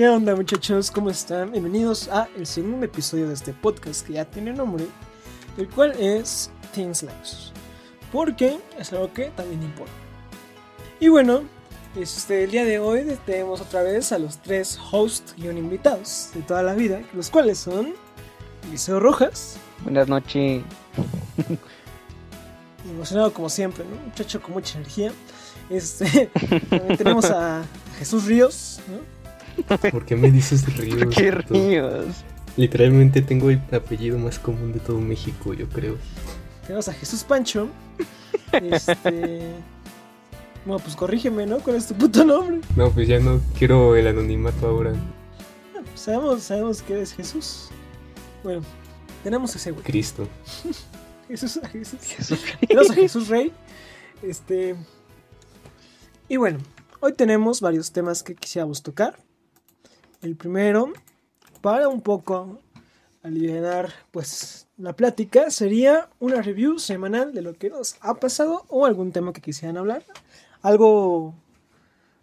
¿Qué onda muchachos? ¿Cómo están? Bienvenidos a el segundo episodio de este podcast que ya tiene nombre, el cual es Things Lives. Porque es algo que también importa. Y bueno, este, el día de hoy tenemos otra vez a los tres hosts y invitados de toda la vida, los cuales son Eliseo Rojas. Buenas noches. Emocionado como siempre, ¿no? Muchacho con mucha energía. Este, también tenemos a Jesús Ríos, ¿no? ¿Por qué me dices Ríos? ¿Qué Ríos? Literalmente tengo el apellido más común de todo México, yo creo. Tenemos a Jesús Pancho. Este. Bueno, pues corrígeme, ¿no? ¿Cuál es tu puto nombre? No, pues ya no quiero el anonimato ahora. Ah, pues sabemos, sabemos que eres Jesús. Bueno, tenemos a ese güey. Cristo. Jesús, Jesús. Jesús. Tenemos a Jesús Rey. Este. Y bueno, hoy tenemos varios temas que quisiéramos tocar. El primero, para un poco aliviar pues la plática, sería una review semanal de lo que nos ha pasado o algún tema que quisieran hablar. Algo,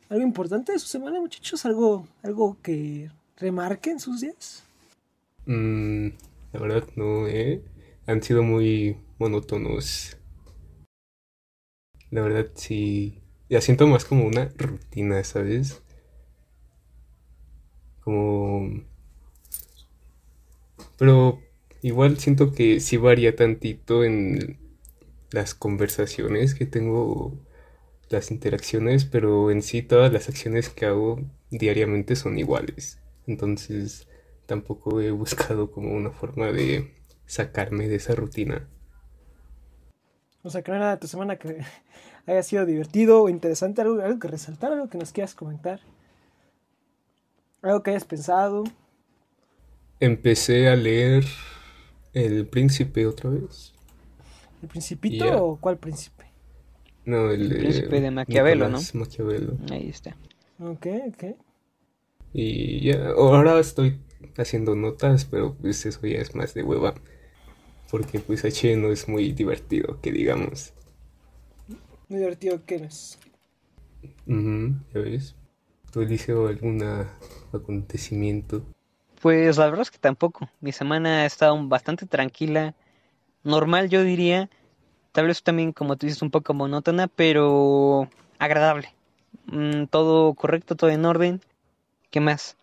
algo importante de su semana, muchachos, algo, algo que remarquen sus días. Mm, la verdad no, ¿eh? Han sido muy monótonos. La verdad sí ya siento más como una rutina, ¿sabes? Como... Pero igual siento que sí varía tantito en las conversaciones que tengo, las interacciones, pero en sí todas las acciones que hago diariamente son iguales. Entonces tampoco he buscado como una forma de sacarme de esa rutina. O sea, que no de tu semana que haya sido divertido o interesante, algo, algo que resaltar, algo que nos quieras comentar. Algo que hayas pensado. Empecé a leer El Príncipe otra vez. ¿El Principito o cuál príncipe? No, el, el príncipe de Maquiavelo, ¿no? Maquiavelo. Ahí está. Ok, ok. Y ya, ahora estoy haciendo notas, pero pues eso ya es más de hueva. Porque pues H no es muy divertido, que digamos. Muy divertido que es. ya ves. ¿Tú, Eliseo, algún acontecimiento? Pues la verdad es que tampoco. Mi semana ha estado bastante tranquila. Normal, yo diría. Tal vez también, como tú dices, un poco monótona, pero agradable. Mm, todo correcto, todo en orden. ¿Qué más?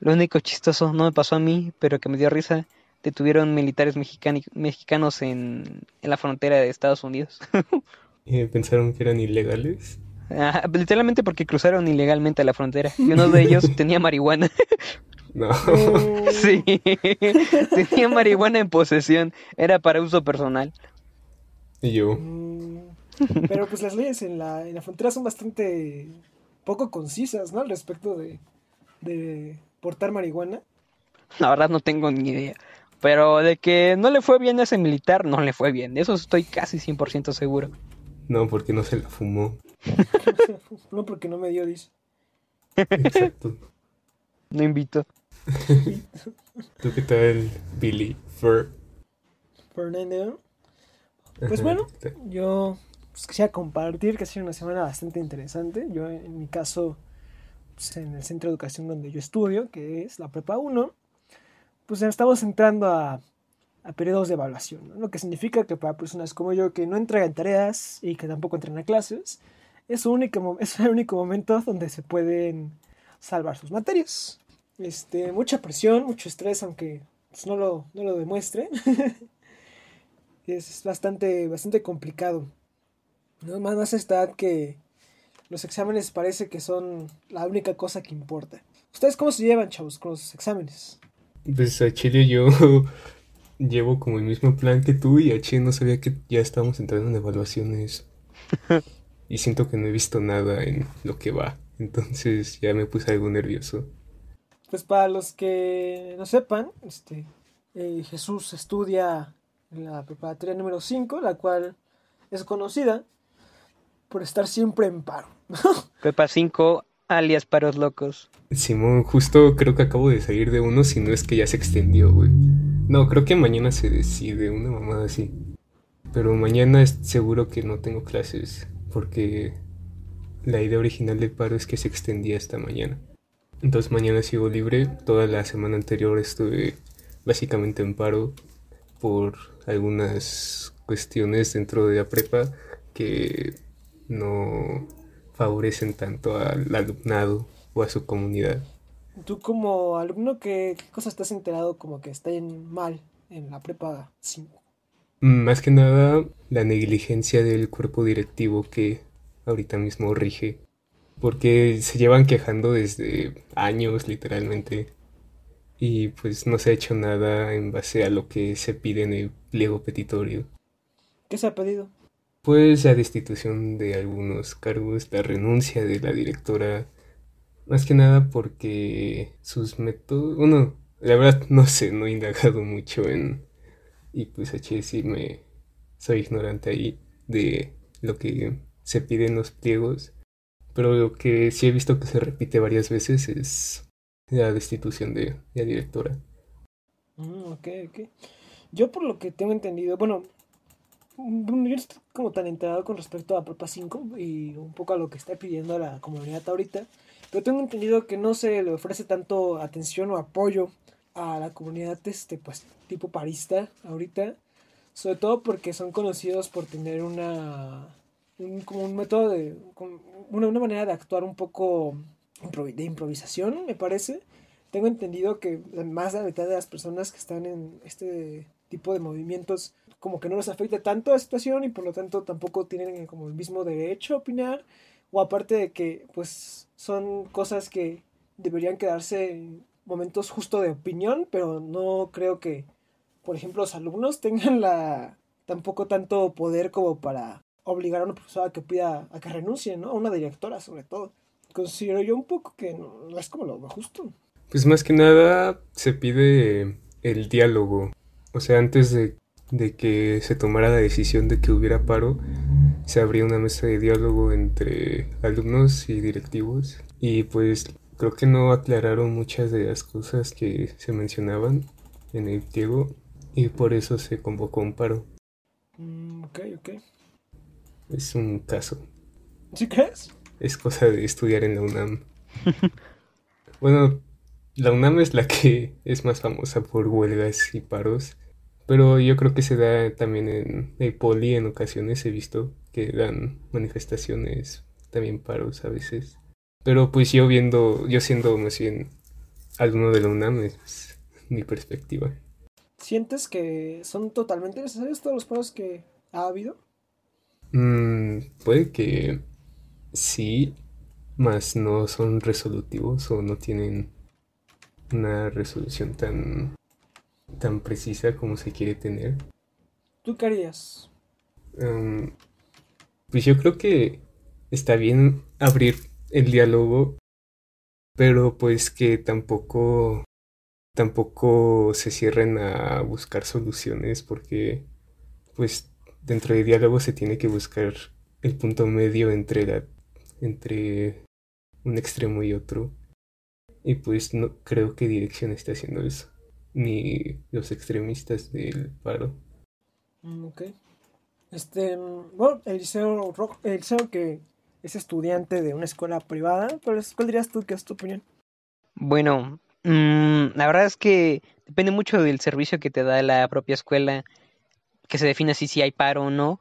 Lo único chistoso no me pasó a mí, pero que me dio risa. Detuvieron militares mexicanos en, en la frontera de Estados Unidos. Eh, pensaron que eran ilegales. Ah, literalmente porque cruzaron ilegalmente la frontera. Y uno de ellos tenía marihuana. No. sí. tenía marihuana en posesión. Era para uso personal. Y yo. Mm, pero pues las leyes en la, en la frontera son bastante poco concisas, ¿no? Al respecto de, de portar marihuana. La verdad no tengo ni idea. Pero de que no le fue bien a ese militar, no le fue bien. De eso estoy casi 100% seguro. No, porque no se la fumó. no, porque no me dio, dice. Exacto. No invito. ¿Tú qué tal, Billy Fur? Fernando. Pues bueno, yo pues, quisiera compartir que ha sido una semana bastante interesante. Yo, en mi caso, pues, en el centro de educación donde yo estudio, que es la Prepa 1, pues estamos entrando a a periodos de evaluación, lo que significa que para personas como yo que no entregan tareas y que tampoco entran a clases, es, único, es el único momento donde se pueden salvar sus materias. Este, mucha presión, mucho estrés, aunque pues, no, lo, no lo demuestre. es bastante, bastante complicado. ¿no? Más, más está que los exámenes parece que son la única cosa que importa. ¿Ustedes cómo se llevan, chavos, con los exámenes? Pues a Chile yo llevo como el mismo plan que tú y H no sabía que ya estábamos entrando en evaluaciones. Y siento que no he visto nada en lo que va. Entonces ya me puse algo nervioso. Pues para los que no sepan, este eh, Jesús estudia en la preparatoria número 5, la cual es conocida por estar siempre en paro. Prepa 5, alias paros locos. Simón, justo creo que acabo de salir de uno, si no es que ya se extendió, güey. No, creo que mañana se decide, una mamada así. Pero mañana es seguro que no tengo clases, porque la idea original del paro es que se extendía esta mañana. Entonces mañana sigo libre. Toda la semana anterior estuve básicamente en paro por algunas cuestiones dentro de la prepa que no favorecen tanto al alumnado o a su comunidad. Tú como alumno, ¿qué, qué cosas estás enterado como que estén mal en la prepa 5? Mm, Más que nada la negligencia del cuerpo directivo que ahorita mismo rige, porque se llevan quejando desde años literalmente y pues no se ha hecho nada en base a lo que se pide en el pliego petitorio. ¿Qué se ha pedido? Pues la destitución de algunos cargos, la renuncia de la directora, más que nada porque sus métodos, bueno, la verdad no sé, no he indagado mucho en, y pues H sí me soy ignorante ahí de lo que se pide en los pliegos, pero lo que sí he visto que se repite varias veces es la destitución de la directora. Mm, ok, ok. Yo por lo que tengo entendido, bueno, yo no estoy como tan enterado con respecto a Prepa 5 y un poco a lo que está pidiendo la comunidad ahorita, pero tengo entendido que no se le ofrece tanto atención o apoyo a la comunidad este pues tipo parista ahorita, sobre todo porque son conocidos por tener una un, como un método de una, una manera de actuar un poco de improvisación, me parece. Tengo entendido que más de la mitad de las personas que están en este tipo de movimientos como que no les afecta tanto la situación y por lo tanto tampoco tienen como el mismo derecho a opinar o aparte de que pues son cosas que deberían quedarse momentos justo de opinión, pero no creo que por ejemplo los alumnos tengan la tampoco tanto poder como para obligar a una profesora que pida a que renuncie, ¿no? A una directora sobre todo. Considero yo un poco que no, es como lo justo. Pues más que nada se pide el diálogo. O sea, antes de, de que se tomara la decisión de que hubiera paro, se abría una mesa de diálogo entre alumnos y directivos. Y pues creo que no aclararon muchas de las cosas que se mencionaban en el pliego y por eso se convocó un paro. Mm, ok, ok. Es un caso. ¿Sí crees? Es cosa de estudiar en la UNAM. Bueno, la UNAM es la que es más famosa por huelgas y paros, pero yo creo que se da también en el poli en ocasiones he visto que dan manifestaciones, también paros a veces. Pero pues yo viendo, yo siendo más bien alumno de la UNAM es mi perspectiva. ¿Sientes que son totalmente necesarios todos los paros que ha habido? Mm, puede que sí, mas no son resolutivos o no tienen una resolución tan, tan precisa como se quiere tener. ¿Tú qué harías? Um, pues yo creo que está bien abrir el diálogo, pero pues que tampoco, tampoco se cierren a buscar soluciones, porque pues dentro del diálogo se tiene que buscar el punto medio entre la, entre un extremo y otro. Y pues no creo que dirección esté haciendo eso, ni los extremistas del paro. Mm, ok. Este, mm, bueno, Eliseo, Ro- Eliseo que es estudiante de una escuela privada, ¿cuál, dirías tú que es tu opinión? Bueno, mm, la verdad es que depende mucho del servicio que te da la propia escuela, que se define así si hay paro o no.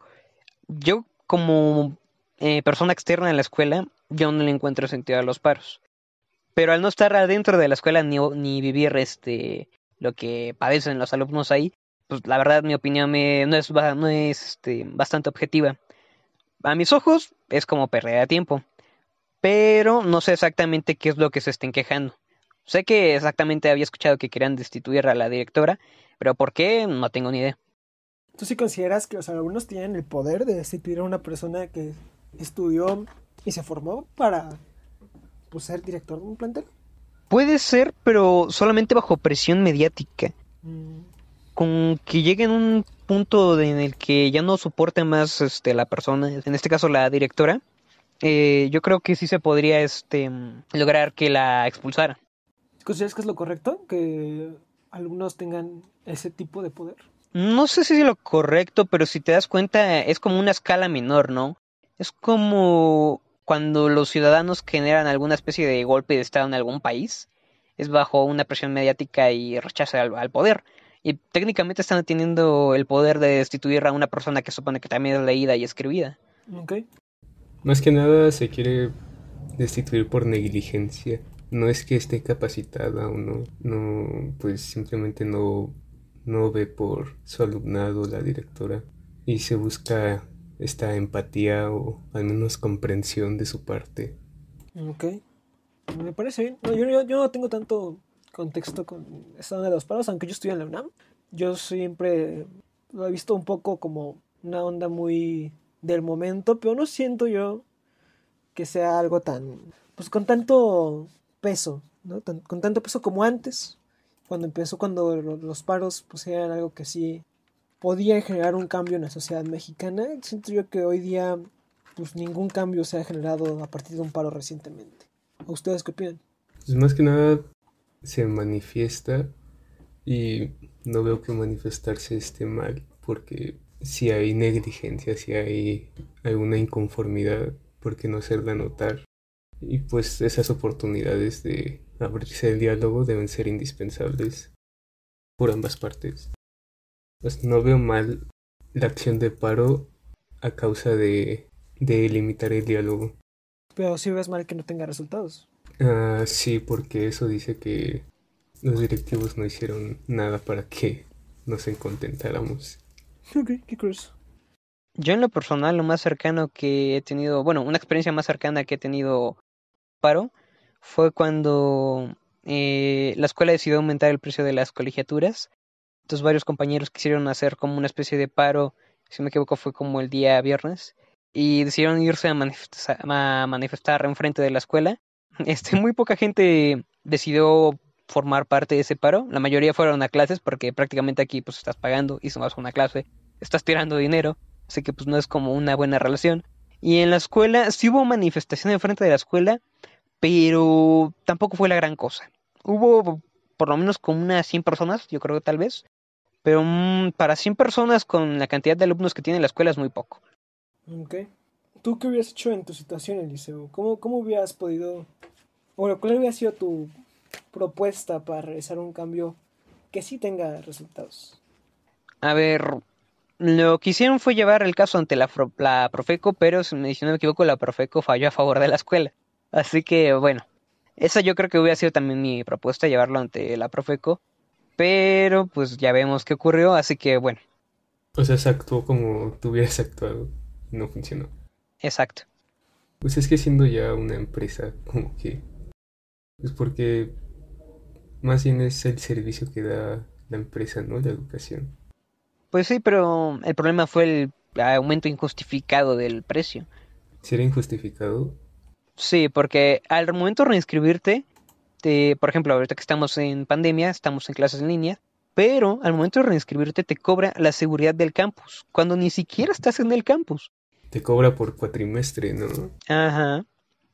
Yo como eh, persona externa de la escuela, yo no le encuentro sentido a los paros. Pero al no estar adentro de la escuela ni, ni vivir este lo que padecen los alumnos ahí, pues la verdad mi opinión me- no es, no es este, bastante objetiva. A mis ojos es como perder de tiempo, pero no sé exactamente qué es lo que se estén quejando. Sé que exactamente había escuchado que querían destituir a la directora, pero ¿por qué? No tengo ni idea. ¿Tú sí consideras que los alumnos tienen el poder de destituir a una persona que estudió y se formó para pues, ser director de un plantel? Puede ser, pero solamente bajo presión mediática. Mm, Con que lleguen un punto en el que ya no soporte más este, la persona, en este caso la directora, eh, yo creo que sí se podría este, lograr que la expulsara. ¿Consideras que es lo correcto que algunos tengan ese tipo de poder? No sé si es lo correcto, pero si te das cuenta, es como una escala menor, ¿no? Es como cuando los ciudadanos generan alguna especie de golpe de Estado en algún país, es bajo una presión mediática y rechazo al, poder. Y técnicamente están teniendo el poder de destituir a una persona que supone que también es leída y escribida. Más que nada se quiere destituir por negligencia. No es que esté capacitada o no, no, pues simplemente no, no ve por su alumnado la directora y se busca esta empatía o al menos comprensión de su parte. Ok, me parece bien. No, yo, yo, no tengo tanto contexto con esta onda de los paros, aunque yo estoy en la UNAM. Yo siempre lo he visto un poco como una onda muy del momento, pero no siento yo que sea algo tan, pues con tanto peso, ¿no? con tanto peso como antes, cuando empezó, cuando los paros pues eran algo que sí podía generar un cambio en la sociedad mexicana. Siento yo que hoy día pues ningún cambio se ha generado a partir de un paro recientemente. ¿A ustedes qué opinan? Pues más que nada se manifiesta y no veo que manifestarse esté mal, porque si hay negligencia, si hay alguna inconformidad, ¿por qué no hacerla notar? Y pues esas oportunidades de abrirse el diálogo deben ser indispensables por ambas partes. Pues no veo mal la acción de paro a causa de, de limitar el diálogo. Pero si ves mal que no tenga resultados. Ah, sí, porque eso dice que los directivos no hicieron nada para que nos encontentáramos. Ok, qué curioso. Yo en lo personal, lo más cercano que he tenido, bueno, una experiencia más cercana que he tenido paro fue cuando eh, la escuela decidió aumentar el precio de las colegiaturas. Entonces varios compañeros quisieron hacer como una especie de paro, si me equivoco fue como el día viernes, y decidieron irse a manifestar, a manifestar enfrente de la escuela. Este, muy poca gente decidió formar parte de ese paro. La mayoría fueron a clases porque prácticamente aquí pues estás pagando y a una clase, estás tirando dinero. Así que pues no es como una buena relación. Y en la escuela sí hubo manifestación en frente de la escuela, pero tampoco fue la gran cosa. Hubo por lo menos como unas 100 personas, yo creo que tal vez. Pero mm, para 100 personas con la cantidad de alumnos que tiene la escuela es muy poco. Ok. ¿Tú qué hubieras hecho en tu situación, Eliseo? ¿Cómo, cómo hubieras podido... Bueno, ¿cuál hubiera sido tu propuesta para realizar un cambio que sí tenga resultados? A ver, lo que hicieron fue llevar el caso ante la, la Profeco, pero si no me equivoco, la Profeco falló a favor de la escuela. Así que, bueno, esa yo creo que hubiera sido también mi propuesta, llevarlo ante la Profeco. Pero, pues ya vemos qué ocurrió, así que, bueno. O sea, se actuó como tú hubieras actuado. No funcionó. Exacto. Pues es que siendo ya una empresa, como que... Es porque más bien es el servicio que da la empresa, ¿no? La educación. Pues sí, pero el problema fue el aumento injustificado del precio. ¿Si era injustificado? Sí, porque al momento de reinscribirte, te, por ejemplo, ahorita que estamos en pandemia, estamos en clases en línea, pero al momento de reinscribirte te cobra la seguridad del campus, cuando ni siquiera estás en el campus. Te cobra por cuatrimestre, ¿no? Ajá.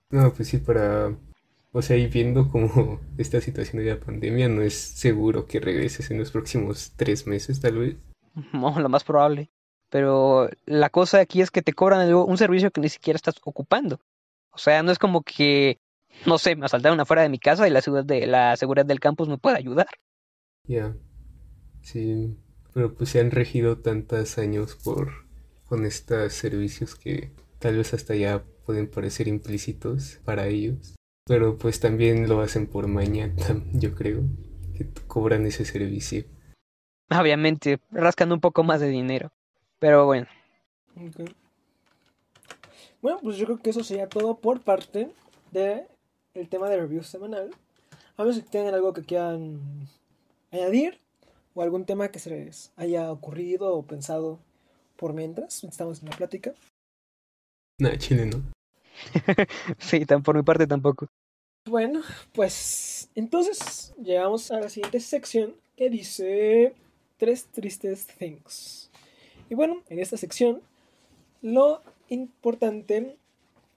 No, pues sí, para... O sea, y viendo como esta situación de la pandemia, no es seguro que regreses en los próximos tres meses, tal vez. No, lo más probable. Pero la cosa aquí es que te cobran un servicio que ni siquiera estás ocupando. O sea, no es como que, no sé, me asaltaron afuera de mi casa y la seguridad, de, la seguridad del campus me puede ayudar. Ya, sí, pero pues se han regido tantos años por con estos servicios que tal vez hasta ya pueden parecer implícitos para ellos. Pero pues también lo hacen por mañana, yo creo, que cobran ese servicio. Obviamente, rascando un poco más de dinero. Pero bueno. Bueno, pues yo creo que eso sería todo por parte de el tema de review semanal. A ver si tienen algo que quieran añadir o algún tema que se les haya ocurrido o pensado por mientras estamos en la plática. Nada, chile no. sí, por mi parte tampoco. Bueno, pues entonces llegamos a la siguiente sección que dice tres tristes things. Y bueno, en esta sección lo importante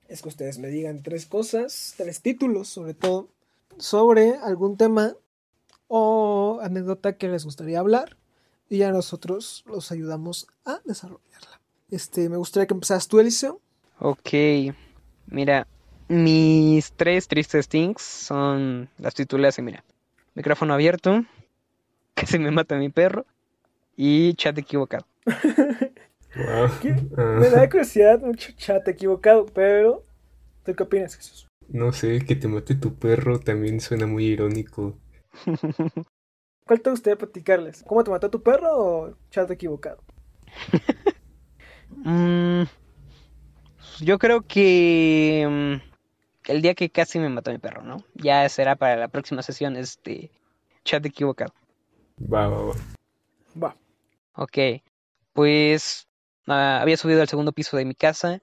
es que ustedes me digan tres cosas, tres títulos sobre todo, sobre algún tema o anécdota que les gustaría hablar y ya nosotros los ayudamos a desarrollarla. Este, me gustaría que empezaras tú, Eliseo. Ok. Mira, mis tres tristes things son las titulas y mira, micrófono abierto, casi me mata mi perro y chat equivocado. Me da curiosidad mucho chat equivocado, pero ¿tú qué opinas, Jesús? no sé, que te mate tu perro también suena muy irónico. ¿Cuál te gustaría platicarles? ¿Cómo te mató tu perro o chat equivocado? Mm, yo creo que mm, el día que casi me mató mi perro, ¿no? Ya será para la próxima sesión este chat equivocado. Va, va, va. Va. Ok, pues ah, había subido al segundo piso de mi casa,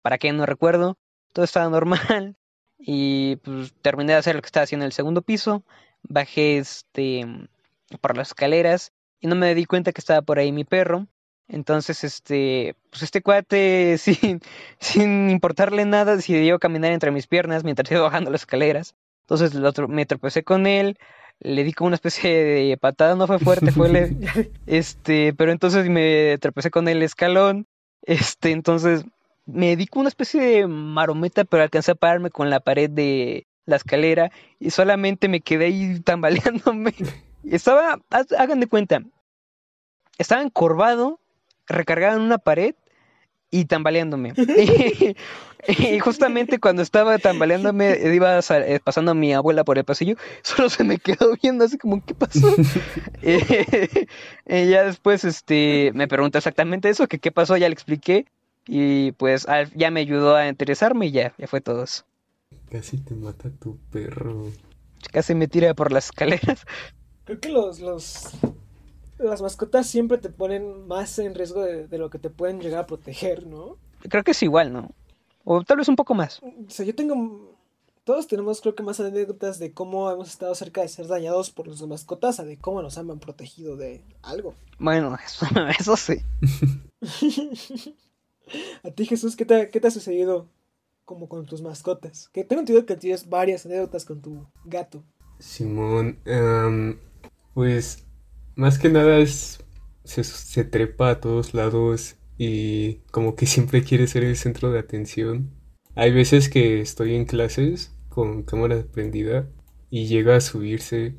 para qué no recuerdo, todo estaba normal y pues terminé de hacer lo que estaba haciendo en el segundo piso, bajé este por las escaleras y no me di cuenta que estaba por ahí mi perro. Entonces, este, pues este cuate, sin, sin importarle nada, decidió caminar entre mis piernas mientras iba bajando las escaleras. Entonces me tropecé con él, le di como una especie de patada, no fue fuerte, fue leve. Este, pero entonces me tropecé con el escalón. Este, entonces me di como una especie de marometa, pero alcancé a pararme con la pared de la escalera y solamente me quedé ahí tambaleándome. Estaba, hagan de cuenta, estaba encorvado, recargado en una pared y tambaleándome. Y, y justamente cuando estaba tambaleándome, iba eh, pasando a mi abuela por el pasillo, solo se me quedó viendo así como, ¿qué pasó? Eh, y ya después este, me preguntó exactamente eso, que qué pasó, ya le expliqué. Y pues ya me ayudó a interesarme y ya, ya fue todo eso. Casi te mata tu perro. Casi me tira por las escaleras. Creo que los, los, las mascotas siempre te ponen más en riesgo de, de lo que te pueden llegar a proteger, ¿no? Creo que es igual, ¿no? O tal vez un poco más. O sea, yo tengo... Todos tenemos creo que más anécdotas de cómo hemos estado cerca de ser dañados por nuestras mascotas a de cómo nos han protegido de algo. Bueno, eso, eso sí. A ti, Jesús, ¿qué te, qué te ha sucedido como con tus mascotas? Que tengo entendido que tienes varias anécdotas con tu gato. Simón, am, pues más que nada es se, se trepa a todos lados y como que siempre quiere ser el centro de atención. Hay veces que estoy en clases con cámara prendida y llega a subirse.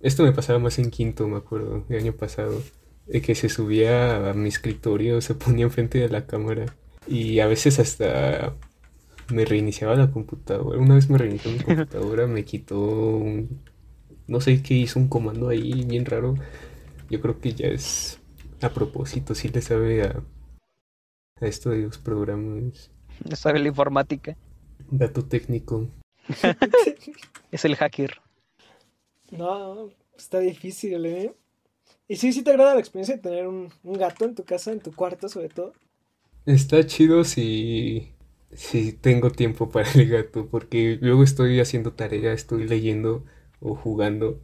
Esto me pasaba más en quinto, me acuerdo, el año pasado, de que se subía a mi escritorio, se ponía enfrente de la cámara y a veces hasta me reiniciaba la computadora. Una vez me reinició mi computadora, me quitó un... No sé qué hizo un comando ahí bien raro. Yo creo que ya es a propósito, sí le sabe a, a esto de los programas. Ya sabe la informática. Dato técnico. Es el hacker. No, está difícil, ¿eh? Y sí, sí te agrada la experiencia de tener un, un gato en tu casa, en tu cuarto sobre todo. Está chido si, si tengo tiempo para el gato, porque luego estoy haciendo tarea, estoy leyendo o jugando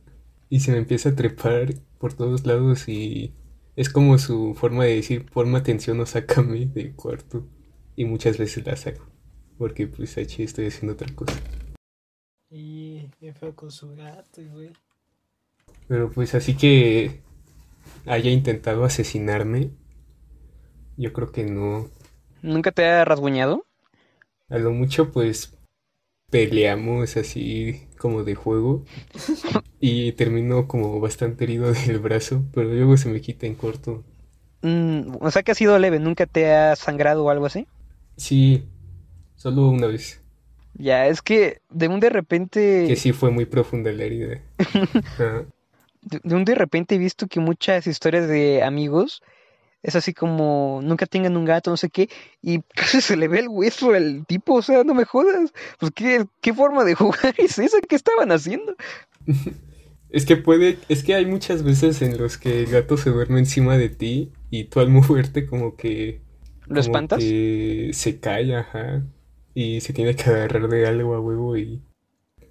y se me empieza a trepar por todos lados y es como su forma de decir, ponme atención o sácame del cuarto. Y muchas veces la saco, porque pues aquí estoy haciendo otra cosa. Y feo con su gato, y güey. Pero pues así que haya intentado asesinarme, yo creo que no. ¿Nunca te ha rasguñado? A lo mucho pues peleamos así como de juego y termino como bastante herido del brazo, pero luego se me quita en corto. Mm, o sea que ha sido leve, ¿nunca te ha sangrado o algo así? Sí, solo una vez, Ya, es que de un de repente, que sí fue muy profunda la herida. De un de repente he visto que muchas historias de amigos es así como nunca tengan un gato, no sé qué, y casi se le ve el hueso al tipo, o sea, no me jodas. Pues qué, qué forma de jugar es esa que estaban haciendo. Es que puede, es que hay muchas veces en los que el gato se duerme encima de ti y tú al moverte como que ¿Lo como espantas? que se cae, ajá, y se tiene que agarrar de algo a huevo y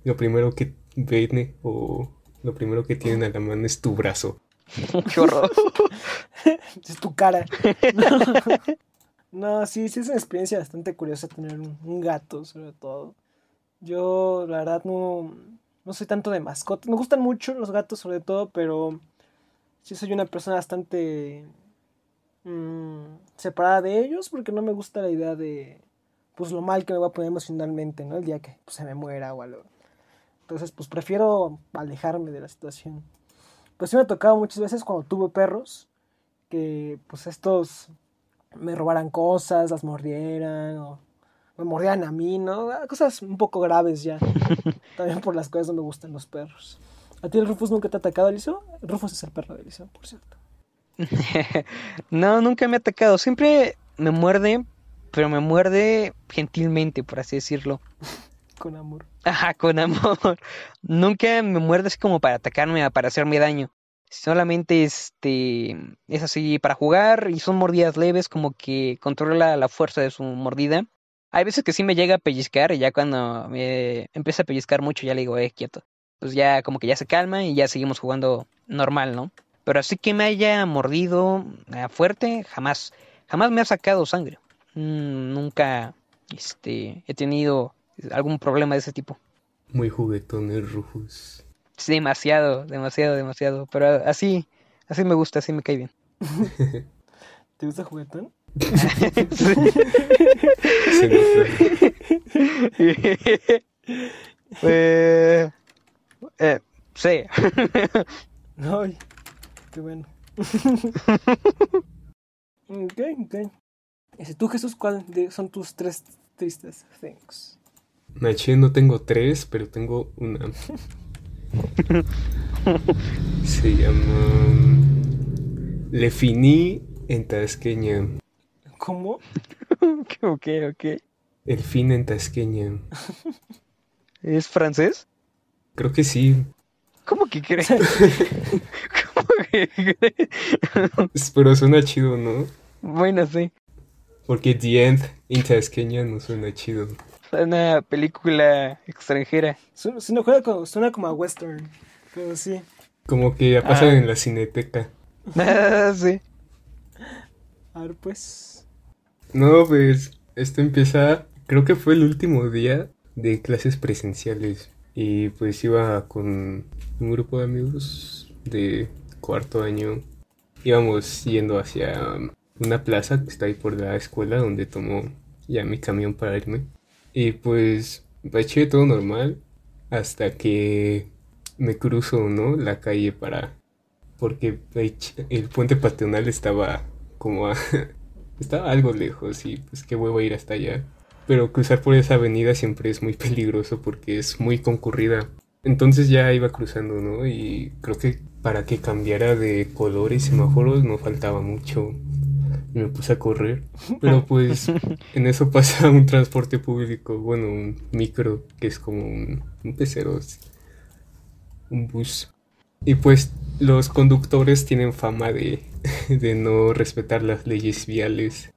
lo primero que ven o lo primero que tienen a la mano es tu brazo. Qué horror. Es tu cara. No, sí, sí es una experiencia bastante curiosa tener un, un gato, sobre todo. Yo, la verdad, no, no soy tanto de mascotas. Me gustan mucho los gatos, sobre todo, pero sí soy una persona bastante mm, separada de ellos porque no me gusta la idea de pues lo mal que me va a poner emocionalmente, ¿no? El día que pues, se me muera o algo. Entonces, pues prefiero alejarme de la situación. Pues sí me ha tocado muchas veces cuando tuve perros, que pues estos me robaran cosas, las mordieran, o me mordieran a mí, ¿no? Ah, Cosas un poco graves ya. También por las cuales no me gustan los perros. ¿A ti el Rufus nunca te ha atacado, Eliso? Rufus es el perro de Eliso, por cierto. no, nunca me ha atacado. Siempre me muerde, pero me muerde gentilmente, por así decirlo. Con amor. Ajá, con amor. Nunca me muerde así como para atacarme, para hacerme daño. Solamente este es así para jugar y son mordidas leves, como que controla la fuerza de su mordida. Hay veces que sí me llega a pellizcar y ya cuando me empieza a pellizcar mucho ya le digo, eh, quieto. Pues ya como que ya se calma y ya seguimos jugando normal, ¿no? Pero así que me haya mordido eh, fuerte, jamás. Jamás me ha sacado sangre. Mm, nunca este, he tenido algún problema de ese tipo. Muy juguetón el Rufus. Sí, demasiado, demasiado, demasiado. Pero así, así me gusta, así me cae bien. ¿Te gusta juguetón? Eh, eh, sí. Ay, qué bueno. ok, ok. Ese, ¿Tú, Jesús, cuál de- son tus tres tristes things? Naché no tengo tres, pero tengo una. Se llama Le Fini en Tasqueña. ¿Cómo? ok, ok. El fin en Tasqueña. ¿Es francés? Creo que sí. ¿Cómo que crees? ¿Cómo que crees? Pero suena chido, ¿no? bueno, sí. Porque The End en Tasqueña no suena chido. Es una película extranjera. Suena, como, suena como a western, pero sí. Como que ya pasan Ah. en la cineteca. Ah, sí. A ver, pues... No, pues esto empieza, creo que fue el último día de clases presenciales y pues iba con un grupo de amigos de cuarto año. Íbamos yendo hacia una plaza que está ahí por la escuela donde tomo ya mi camión para irme. Y pues eché todo normal hasta que me cruzo, ¿no? La calle para... Porque el puente patronal estaba como a estaba algo lejos y pues qué huevo ir hasta allá. Pero cruzar por esa avenida siempre es muy peligroso porque es muy concurrida. Entonces ya iba cruzando, ¿no? Y creo que para que cambiara de color y semáforos no faltaba mucho. Y me puse a correr. Pero pues en eso pasa un transporte público, bueno, un micro, que es como un, un pecero, un bus. Y pues los conductores tienen fama de, de no respetar las leyes viales.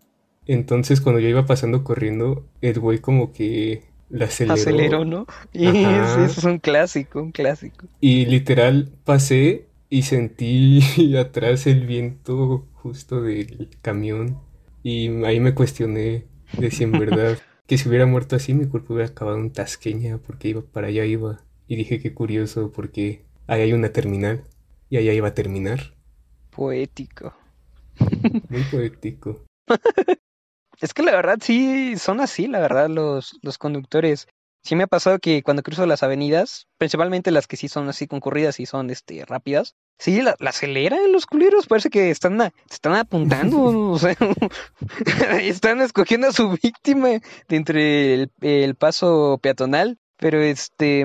Entonces cuando yo iba pasando corriendo, el güey como que la aceleró. Aceleró, ¿no? Y Ajá. es un clásico, un clásico. Y literal pasé y sentí atrás el viento justo del camión. Y ahí me cuestioné de si en verdad que si hubiera muerto así mi cuerpo hubiera acabado en Tasqueña porque iba para allá iba. Y dije qué curioso porque ahí hay una terminal y allá iba a terminar. Poético. Muy poético. Es que la verdad sí son así, la verdad, los, los conductores. Sí me ha pasado que cuando cruzo las avenidas, principalmente las que sí son así concurridas y son este rápidas, sí la, la aceleran los culeros, parece que están a- se están apuntando, o sea, están escogiendo a su víctima de entre el, el paso peatonal, pero este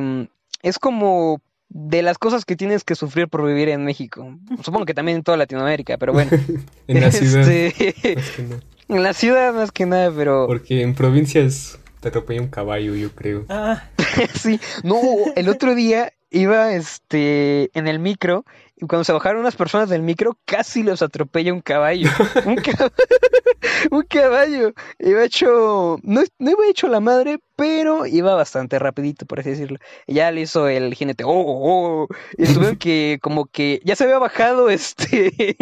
es como de las cosas que tienes que sufrir por vivir en México. Supongo que también en toda Latinoamérica, pero bueno. En la ciudad. Este, más que nada. en la ciudad más que nada, pero Porque en provincias te atropella un caballo, yo creo. Ah, sí, no, el otro día iba este en el micro y cuando se bajaron unas personas del micro casi los atropella un caballo. Un, cab- un caballo. Iba hecho, no, no iba hecho la madre, pero iba bastante rapidito, por así decirlo. Y ya le hizo el jinete, oh, oh, oh", y tuvieron que como que ya se había bajado este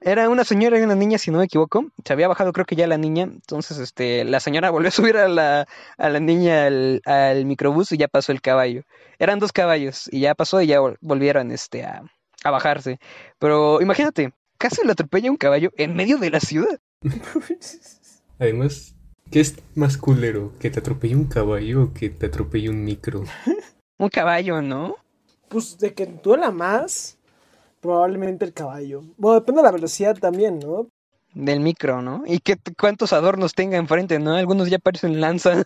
era una señora y una niña, si no me equivoco. Se había bajado creo que ya la niña, entonces este la señora volvió a subir a la a la niña al, al microbús y ya pasó el caballo. Eran dos caballos y ya pasó y ya vol- volvieron este a, a bajarse. Pero imagínate, casi lo atropella un caballo en medio de la ciudad. Además, ¿Qué es más culero? ¿Que te atropelle un caballo o que te atropelle un micro? Un caballo, ¿no? Pues de que duela más, probablemente el caballo. Bueno, depende de la velocidad también, ¿no? Del micro, ¿no? Y que cuántos adornos tenga enfrente, ¿no? Algunos ya parecen lanza.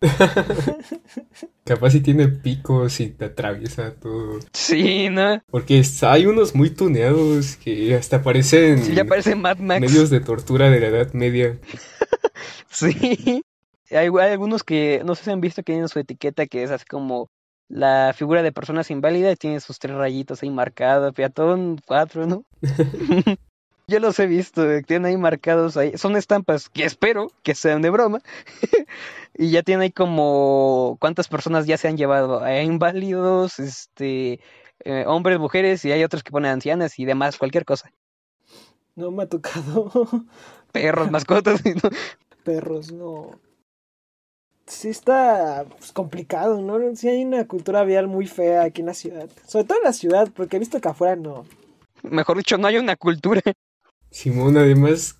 Capaz si tiene picos y te atraviesa todo. Sí, ¿no? Porque hay unos muy tuneados que hasta parecen... Sí, ya parecen Mad Max. Medios de tortura de la Edad Media. sí. Hay, hay, algunos que, no sé si han visto que tienen su etiqueta que es así como la figura de personas inválidas y tiene sus tres rayitos ahí marcados, peatón, cuatro, ¿no? Yo los he visto, tienen ahí marcados ahí. Son estampas que espero que sean de broma. y ya tienen ahí como cuántas personas ya se han llevado. Hay inválidos, este, eh, hombres, mujeres, y hay otros que ponen ancianas y demás, cualquier cosa. No me ha tocado. Perros, mascotas. ¿no? Perros, no. Sí está pues, complicado, ¿no? Sí hay una cultura vial muy fea aquí en la ciudad. Sobre todo en la ciudad, porque he visto que afuera no. Mejor dicho, no hay una cultura. Simón, además,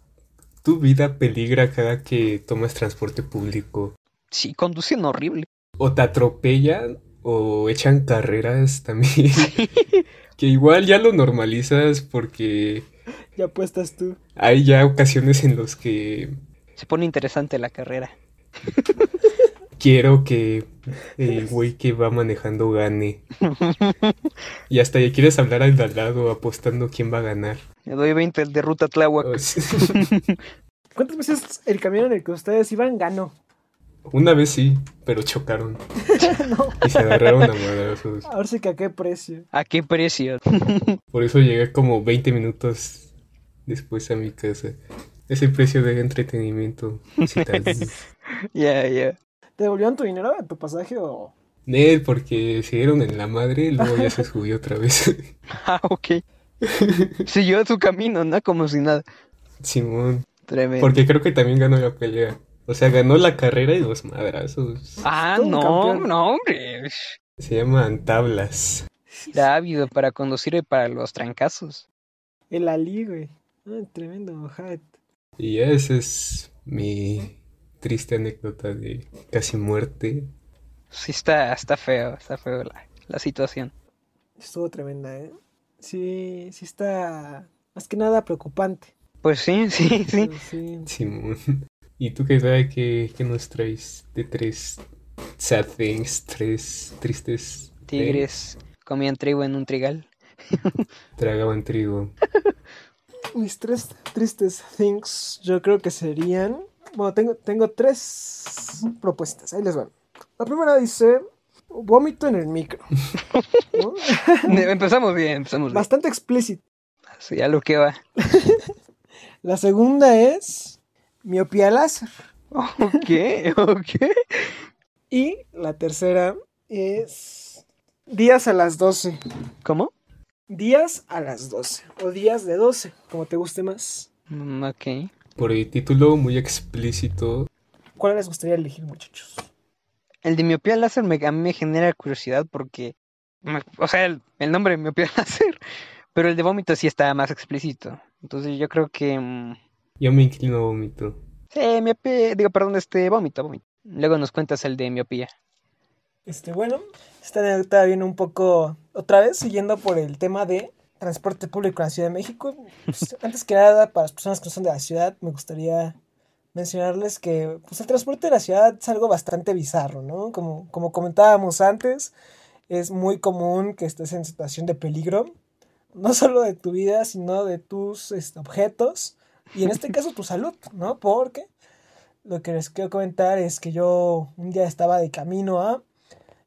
tu vida peligra cada que tomas transporte público. Sí, conducen horrible. O te atropellan o echan carreras también. que igual ya lo normalizas porque... Ya apuestas tú. Hay ya ocasiones en los que... Se pone interesante la carrera. Quiero que el güey que va manejando gane. y hasta ya quieres hablar al lado apostando quién va a ganar. Le doy 20 de ruta Tláhuac. ¿Cuántas veces el camión en el que ustedes iban ganó? Una vez sí, pero chocaron. no. Y se agarraron a madrazos. A ver si que a qué precio. ¿A qué precio? Por eso llegué como 20 minutos después a mi casa. Es el precio de entretenimiento. Ya, ya. ¿Te devolvieron tu dinero de tu pasaje o...? Nel, porque se dieron en la madre, luego ya se subió otra vez. ah, ok. Siguió su camino, ¿no? Como si nada. Simón. Tremendo. Porque creo que también ganó la pelea. O sea, ganó la carrera y los madrazos. Ah, no, no, hombre. Se llaman tablas. Era ávido para conducir y para los trancazos. El Ali, güey. Ah, tremendo, hat. Y ya esa es mi triste anécdota de casi muerte. Sí, está, está feo, está feo la, la situación. Estuvo tremenda, ¿eh? Sí, sí está más que nada preocupante. Pues sí, sí, sí. sí. Simón. ¿Y tú qué tal? ¿Qué, qué nos traes de tres sad things, tres tristes Tigres comían trigo en un trigal. Tragaban trigo. Mis tres tristes things yo creo que serían... Bueno, tengo, tengo tres propuestas. Ahí les van. La primera dice vómito en el micro. ¿No? empezamos bien, empezamos bien. Bastante explícito. Así a lo que va. La segunda es miopía láser. Ok, ok. Y la tercera es días a las 12. ¿Cómo? Días a las 12. O días de 12, como te guste más. Mm, ok. Por el título muy explícito. ¿Cuál les gustaría elegir, muchachos? El de miopía láser me, a mí me genera curiosidad porque, o sea, el, el nombre miopía láser, pero el de vómito sí está más explícito. Entonces yo creo que... Um... Yo me inclino a vómito. Sí, miopía, digo, perdón, este vómito, vómito. Luego nos cuentas el de miopía. Este, bueno, esta anécdota viene un poco, otra vez, siguiendo por el tema de transporte público en la Ciudad de México. Pues, antes que nada, para las personas que no son de la ciudad, me gustaría mencionarles que pues, el transporte de la ciudad es algo bastante bizarro, ¿no? Como, como comentábamos antes, es muy común que estés en situación de peligro, no solo de tu vida, sino de tus este, objetos y en este caso tu salud, ¿no? Porque lo que les quiero comentar es que yo un día estaba de camino a,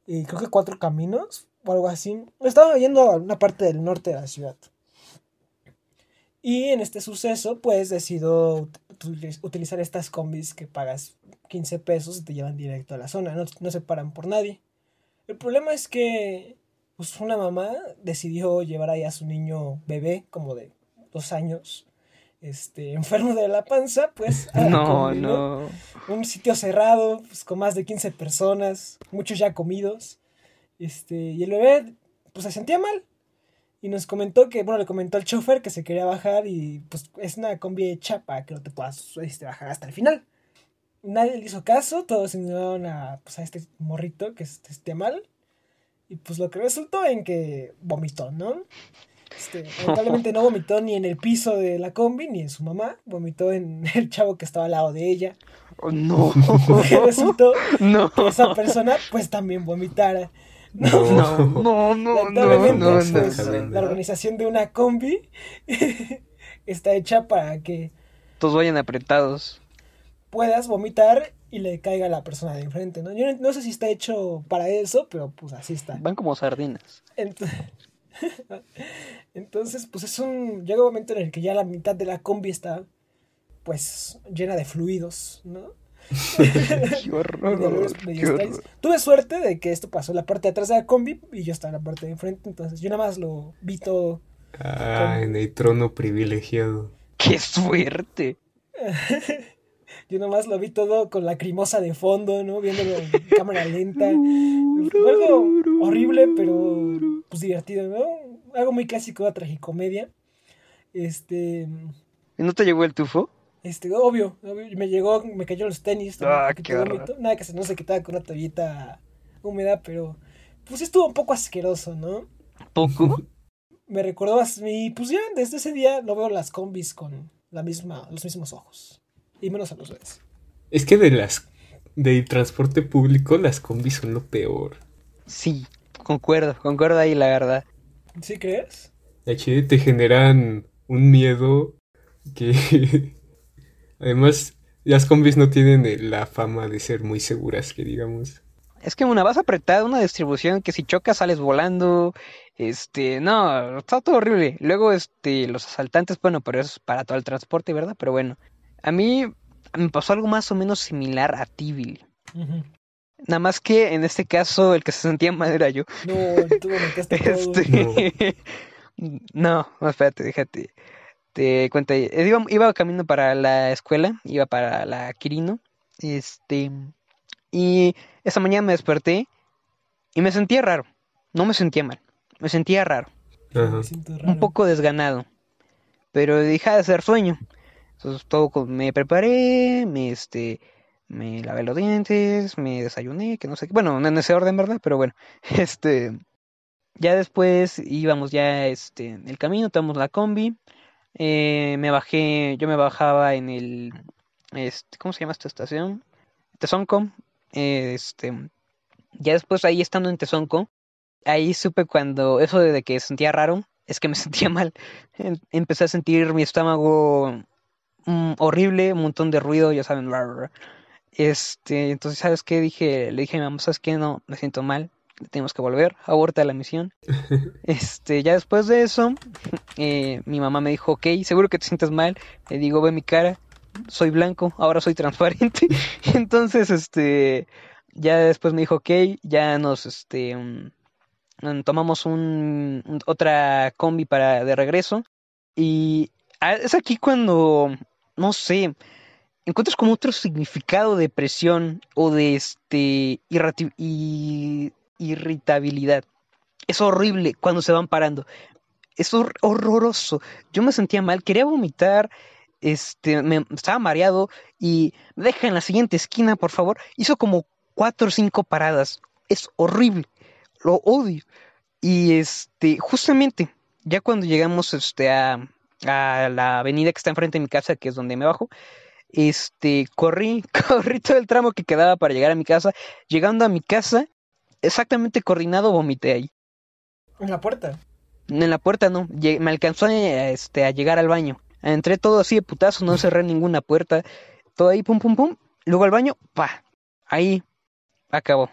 y creo que cuatro caminos o algo así, estaba yendo a una parte del norte de la ciudad. Y en este suceso, pues decido utilizar estas combis que pagas 15 pesos y te llevan directo a la zona, no, no se paran por nadie. El problema es que pues, una mamá decidió llevar ahí a su niño bebé, como de dos años, este, enfermo de la panza, pues. No, no. Un sitio cerrado, pues con más de 15 personas, muchos ya comidos. Este, y el bebé, pues se sentía mal. Y nos comentó que, bueno, le comentó al chofer que se quería bajar y pues es una combi hecha para que no te puedas este, bajar hasta el final. nadie le hizo caso, todos ignoraron a, pues, a este morrito que es este mal. Y pues lo que resultó en que vomitó, ¿no? Este, lamentablemente no vomitó ni en el piso de la combi ni en su mamá, vomitó en el chavo que estaba al lado de ella. Oh, no. Resultó No. que esa persona pues también vomitara. No, no, no, no, no, pues, no. la organización de una combi está hecha para que Todos vayan apretados. puedas vomitar y le caiga a la persona de enfrente, ¿no? Yo no, no sé si está hecho para eso, pero pues así está. Van como sardinas. Ent- Entonces, pues es un... Llega un momento en el que ya la mitad de la combi está pues llena de fluidos, ¿no? Qué horror. Qué. Tuve suerte de que esto pasó en la parte de atrás de la combi y yo estaba en la parte de enfrente, entonces yo nada más lo vi todo. Ah, en el trono privilegiado. Qué suerte. Yo nada más lo vi todo con la crimosa de fondo, ¿no? Viéndolo en cámara lenta. Fue algo horrible, pero pues divertido, ¿no? Algo muy clásico de tragicomedia. Este, ¿Y no te llegó el tufo? Este, obvio, obvio, me llegó, me cayó los tenis, Ah, qué de nada que se no se quitaba con una toallita húmeda, pero pues estuvo un poco asqueroso, ¿no? ¿Poco? Me recordó a mí, pues ya desde ese día no veo las combis con la misma, los mismos ojos. Y menos a los bebés. Es que de las del transporte público las combis son lo peor. Sí, concuerdo, concuerdo ahí, la verdad. ¿Sí crees? De Chile te generan un miedo que además las combis no tienen eh, la fama de ser muy seguras, que digamos. Es que una vas apretada, una distribución que si chocas sales volando. Este, no, está todo horrible. Luego, este, los asaltantes, bueno, pero eso es para todo el transporte, ¿verdad? Pero bueno, a mí me pasó algo más o menos similar a ti, Billy. Nada más que en este caso el que se sentía mal era yo. No, tú todo. Este... No, no, espérate, déjate. Te cuento. ahí. Iba, iba camino para la escuela, iba para la Quirino. Este. Y esa mañana me desperté y me sentía raro. No me sentía mal, me sentía raro. Ajá. Me siento Un poco desganado. Pero dejé de hacer sueño. Entonces todo me preparé, me este. Me lavé los dientes, me desayuné, que no sé qué. Bueno, no en ese orden, ¿verdad? Pero bueno, este. Ya después íbamos ya este, en el camino, tomamos la combi. Eh, me bajé, yo me bajaba en el, este, ¿cómo se llama esta estación? Tezonco. eh, este, ya después ahí estando en Tezonco, ahí supe cuando eso de que sentía raro, es que me sentía mal. Em- Empecé a sentir mi estómago mm, horrible, un montón de ruido, ya saben. Este, entonces, ¿sabes qué? Dije, le dije a mi mamá, ¿sabes qué? No, me siento mal tenemos que volver, aborta la misión. Este, ya después de eso, eh, mi mamá me dijo, ok, seguro que te sientes mal. Le digo, ve mi cara, soy blanco, ahora soy transparente. Entonces, este, ya después me dijo, ok, ya nos, este, mm, mm, tomamos un, un- otra combi para de regreso. Y es aquí cuando, no sé, encuentras como otro significado de presión o de este irrati- y- irritabilidad. Es horrible cuando se van parando. Es hor- horroroso. Yo me sentía mal, quería vomitar, este, me estaba mareado y deja en la siguiente esquina, por favor. Hizo como cuatro o cinco paradas. Es horrible. Lo odio. Y este, justamente, ya cuando llegamos este, a, a la avenida que está enfrente de mi casa, que es donde me bajo, este, corrí, corrí todo el tramo que quedaba para llegar a mi casa. Llegando a mi casa, exactamente coordinado, vomité ahí. En la puerta. En la puerta no, me alcanzó a, este, a llegar al baño. Entré todo así de putazo, no cerré ninguna puerta. Todo ahí, pum, pum, pum. Luego al baño, pa. Ahí, acabó.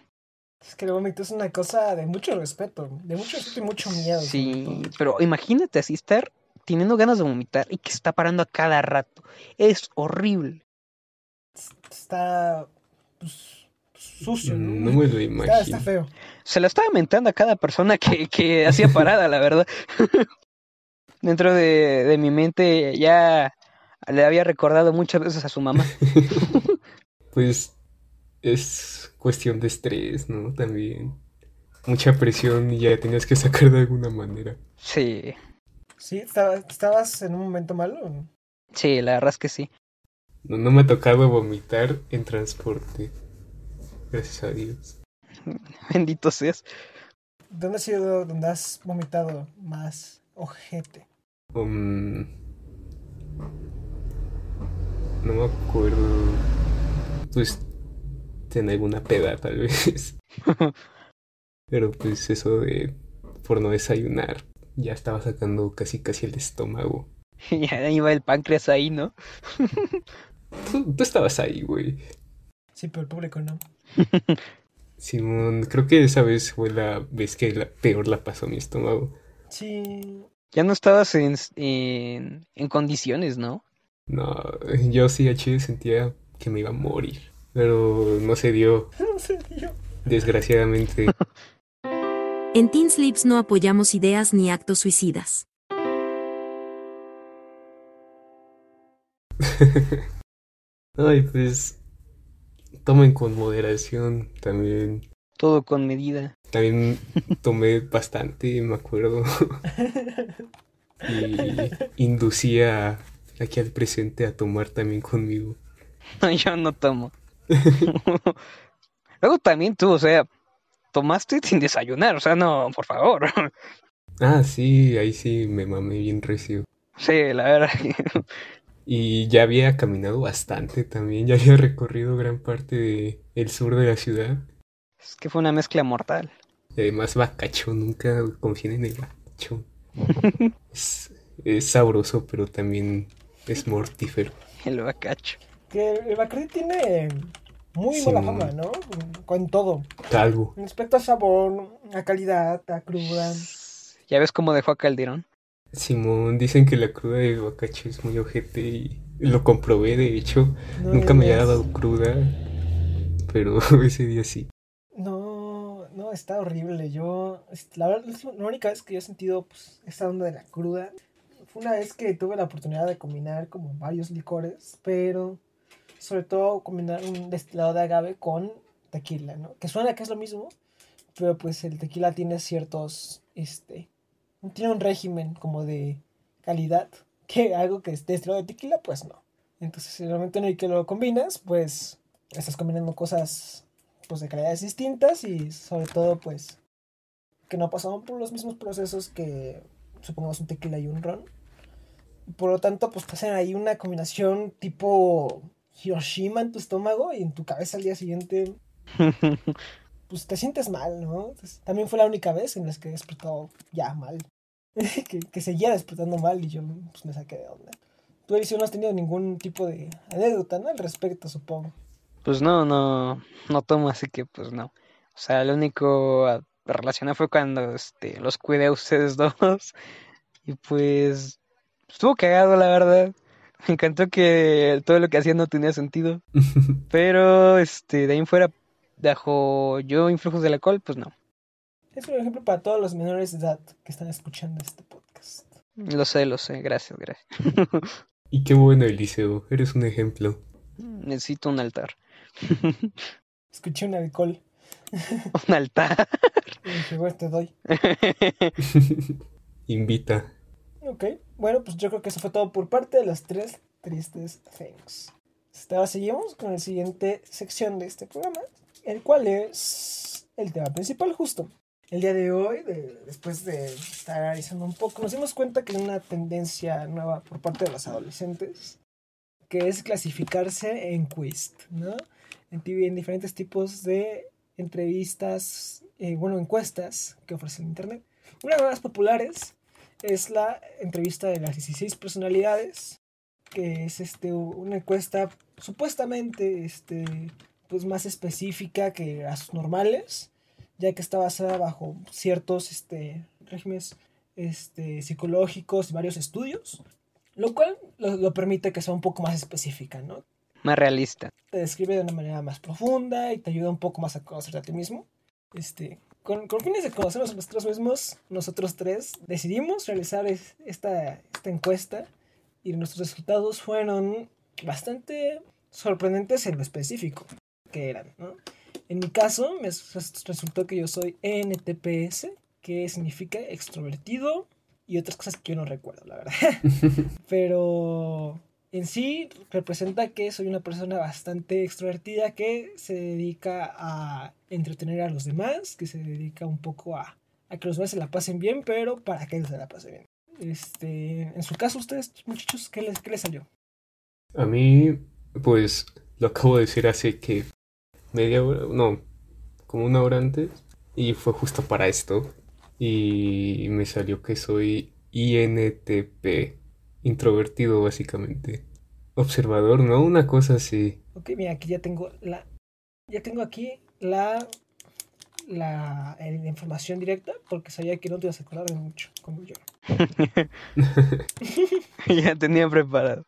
Es que el vómito es una cosa de mucho respeto. De mucho respeto y mucho miedo. Sí, pero imagínate así estar teniendo ganas de vomitar y que está parando a cada rato. Es horrible. Está pues, sucio, ¿no? No me lo Está, está imagino. feo. Se la estaba mentando a cada persona que, que hacía parada, la verdad. Dentro de, de mi mente ya le había recordado muchas veces a su mamá. Pues es cuestión de estrés, ¿no? También. Mucha presión y ya tenías que sacar de alguna manera. Sí, ¿Sí? ¿Estaba- ¿Estabas en un momento malo? o no? sí, la verdad es que sí. No, no me ha tocado vomitar en transporte. Gracias a Dios. Bendito seas. ¿Dónde ha sido donde has vomitado más ojete? Um, no me acuerdo. Pues en alguna peda tal vez. Pero pues eso de por no desayunar ya estaba sacando casi casi el estómago. ya iba el páncreas ahí, ¿no? Tú, tú estabas ahí, güey. Sí, pero el público no. Simón, creo que esa vez fue la vez que la peor la pasó mi estómago. Sí. Ya no estabas en, en, en condiciones, ¿no? No, yo sí a Chile sentía que me iba a morir. Pero no se dio, No sé, yo. desgraciadamente. En Teen Sleeps no apoyamos ideas ni actos suicidas. Ay, pues tomen con moderación también. Todo con medida. También tomé bastante, me acuerdo. y inducía aquí al presente a tomar también conmigo. Yo no tomo. Luego también tú, o sea, tomaste sin desayunar, o sea, no, por favor. Ah, sí, ahí sí me mamé bien recio. Sí, la verdad. Y ya había caminado bastante también, ya había recorrido gran parte de el sur de la ciudad. Es que fue una mezcla mortal. Y además bacacho, nunca confíen en el bacacho. Es, es sabroso, pero también es mortífero. El bacacho. Que el Bacardi tiene muy Sí. mala fama, ¿no? Con todo. Calvo. Respecto a sabor, a calidad, a cruda. ¿Ya ves cómo dejó a Calderón? Simón, dicen que la cruda de bacacho es muy ojete y lo comprobé, de hecho. No Nunca me había dado cruda, pero ese día sí. No, no, está horrible. Yo, la verdad, la única vez que yo he sentido pues, esta onda de la cruda fue una vez que tuve la oportunidad de combinar como varios licores, pero sobre todo combinar un destilado de agave con tequila, ¿no? Que suena que es lo mismo, pero pues el tequila tiene ciertos, este, tiene un régimen como de calidad, que algo que es destilado de tequila, pues no. Entonces, en el momento en el que lo combinas, pues estás combinando cosas pues de calidades distintas y sobre todo pues que no pasaron por los mismos procesos que supongamos un tequila y un ron. Por lo tanto, pues te hacen ahí una combinación tipo Hiroshima en tu estómago y en tu cabeza al día siguiente pues te sientes mal, ¿no? Entonces, también fue la única vez en la que he despertado ya mal. que, que seguía despertando mal y yo pues, me saqué de onda. Tú, Alicia, no has tenido ningún tipo de anécdota, ¿no? Al respecto, supongo. Pues no, no, no tomo, así que pues no. O sea, lo único relacionado fue cuando este, los cuidé a ustedes dos. Y pues estuvo cagado, la verdad. Me encantó que todo lo que hacía no tenía sentido. Pero este, de ahí en fuera, bajo yo influjos del alcohol, pues no. Es un ejemplo para todos los menores de edad que están escuchando este podcast. Lo sé, lo sé, gracias, gracias. Y qué bueno, Eliseo, eres un ejemplo. Necesito un altar. Escuché un alcohol Un altar. te doy. Invita. Ok, bueno, pues yo creo que eso fue todo por parte de las tres tristes things. Hasta ahora seguimos con la siguiente sección de este programa, el cual es el tema principal justo. El día de hoy, de- después de estar analizando un poco, nos dimos cuenta que hay una tendencia nueva por parte de los adolescentes, que es clasificarse en quiz, ¿no? En, en diferentes tipos de entrevistas, eh, bueno, encuestas que ofrece el Internet. Una de las más populares es la entrevista de las 16 personalidades, que es este, una encuesta supuestamente este, pues más específica que las normales, ya que está basada bajo ciertos este, regímenes este, psicológicos y varios estudios, lo cual lo, lo permite que sea un poco más específica, ¿no? Más realista. te describe de una manera más profunda y te ayuda un poco más a conocerte a ti mismo. Este, con, con fines de conocernos a nosotros mismos, nosotros tres decidimos realizar es- esta, esta encuesta y nuestros resultados fueron bastante sorprendentes en lo específico que eran. ¿no? En mi caso, me res- resultó que yo soy NTPS, que significa extrovertido y otras cosas que yo no recuerdo, la verdad. Pero en sí representa que soy una persona bastante extrovertida que se dedica a entretener a los demás, que se dedica un poco a, a que los demás se la pasen bien, pero para que se la pase bien. Este, en su caso, ustedes, muchachos, ¿qué les, qué les salió? A mí, pues, lo acabo de decir hace que media hora, no, como una hora antes, y fue justo para esto. Y me salió que soy INTP, introvertido básicamente. Observador, ¿no? Una cosa así. Ok, mira, aquí ya tengo la. Ya tengo aquí la. La, la información directa porque sabía que no te ibas a acordar de mucho como yo. ya tenía preparado.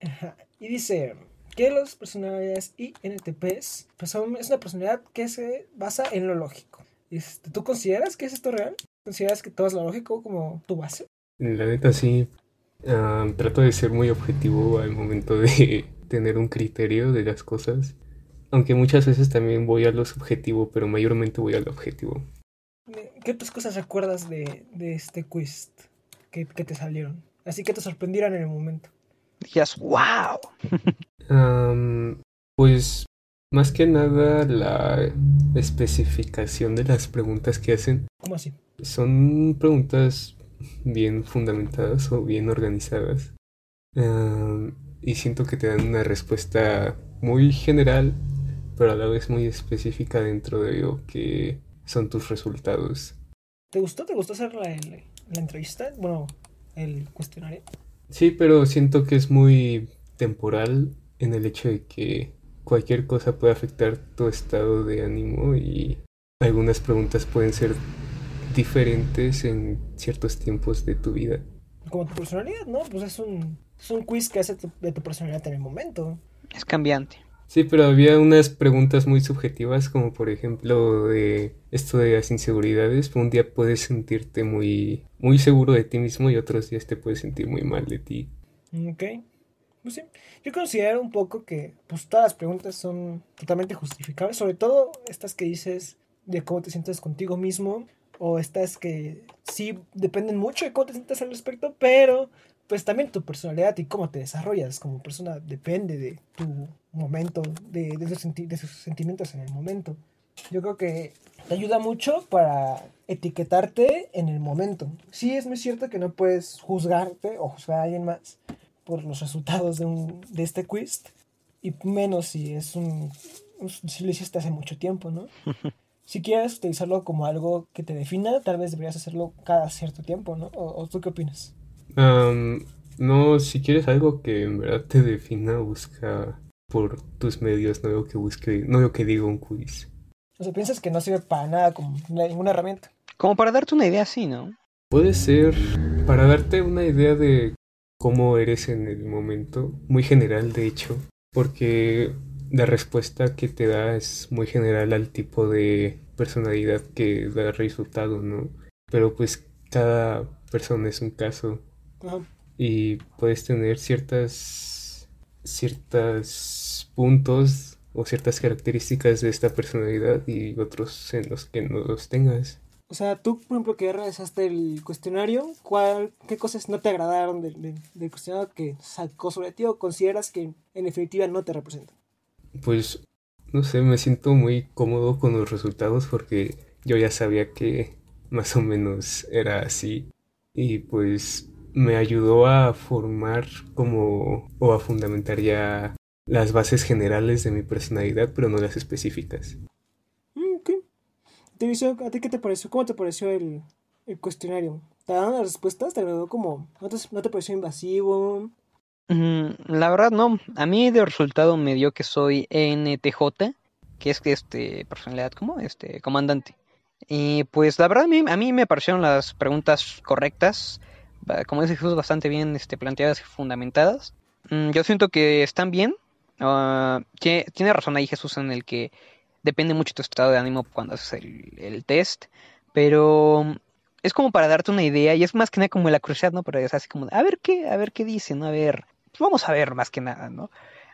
Ajá. Y dice que las personalidades INTPs pues son, es una personalidad que se basa en lo lógico. Este, ¿Tú consideras que es esto real? ¿Consideras que todo es lo lógico como tu base? La neta sí. ah, trato de ser muy objetivo al momento de tener un criterio de las cosas. Aunque muchas veces también voy a lo subjetivo, pero mayormente voy al objetivo. ¿Qué otras cosas recuerdas de, de este quiz que, que te salieron? Así que te sorprendieron en el momento. Dijías, wow. Pues más que nada la especificación de las preguntas que hacen ¿Cómo así? son preguntas bien fundamentadas o bien organizadas. Y siento que te dan una respuesta muy general, pero a la vez muy específica dentro de lo que son tus resultados. ¿Te gustó? ¿Te gustó hacer la, la- la entrevista? Bueno, el cuestionario. Sí, pero siento que es muy temporal en el hecho de que cualquier cosa puede afectar tu estado de ánimo y algunas preguntas pueden ser diferentes en ciertos tiempos de tu vida. Como tu personalidad, ¿no? Pues es un, es un quiz que hace tu- de tu personalidad en el momento. Es cambiante. Sí, pero había unas preguntas muy subjetivas, como por ejemplo de esto de las inseguridades. Un día puedes sentirte muy, muy seguro de ti mismo y otros días te puedes sentir muy mal de ti. Ok. Pues sí. Yo considero un poco que pues todas las preguntas son totalmente justificables, sobre todo estas que dices de cómo te sientes contigo mismo o estas que sí dependen mucho de cómo te sientes al respecto, pero pues también tu personalidad y cómo te desarrollas como persona depende de tu momento, de, de, esos, de esos sentimientos en el momento. Yo creo que te ayuda mucho para etiquetarte en el momento. Sí, es muy cierto que no puedes juzgarte o juzgar a alguien más por los resultados de, un, de este quiz, y menos si es un, un- si lo hiciste hace mucho tiempo, ¿no? Si quieres utilizarlo como algo que te defina, tal vez deberías hacerlo cada cierto tiempo, ¿no? ¿O, o tú qué opinas? No, si quieres algo que en verdad te defina, busca por tus medios, no lo que busque, no lo que diga un quiz. O sea, piensas que no sirve para nada como ninguna herramienta. Como para darte una idea así, ¿no? Puede ser para darte una idea de cómo eres en el momento, muy general de hecho, porque la respuesta que te da es muy general al tipo de personalidad que da resultado, ¿no? Pero pues cada persona es un caso Ajá. y puedes tener ciertas ciertos puntos o ciertas características de esta personalidad y otros en los que no los tengas. O sea, tú, por ejemplo, que realizaste el cuestionario, ¿cuál, ¿qué cosas no te agradaron del, del- cuestionario que sacó sobre ti o consideras que en definitiva no te representan? Pues no sé, me siento muy cómodo con los resultados porque yo ya sabía que más o menos era así y pues me ayudó a formar como o a fundamentar ya las bases generales de mi personalidad, pero no las específicas. ¿A ti qué te pareció? ¿Cómo te pareció el, el cuestionario? ¿Te daban las respuestas? ¿Te agradó como... ¿No te, no te pareció invasivo? Mm, la verdad no. A mí de resultado me dio que soy NTJ, que es este personalidad como este comandante. Y pues la verdad a mí, a mí me parecieron las preguntas correctas, como dice Jesús, bastante bien este, planteadas y fundamentadas. Mm, yo siento que están bien. Tie- tiene razón ahí Jesús en el que depende mucho tu estado de ánimo cuando haces el, test, pero es como para darte una idea y es más que nada como la curiosidad, ¿no? Pero es así como, de, a ver qué, a ver qué dice, ¿no? A ver, pues vamos a ver más que nada, ¿no?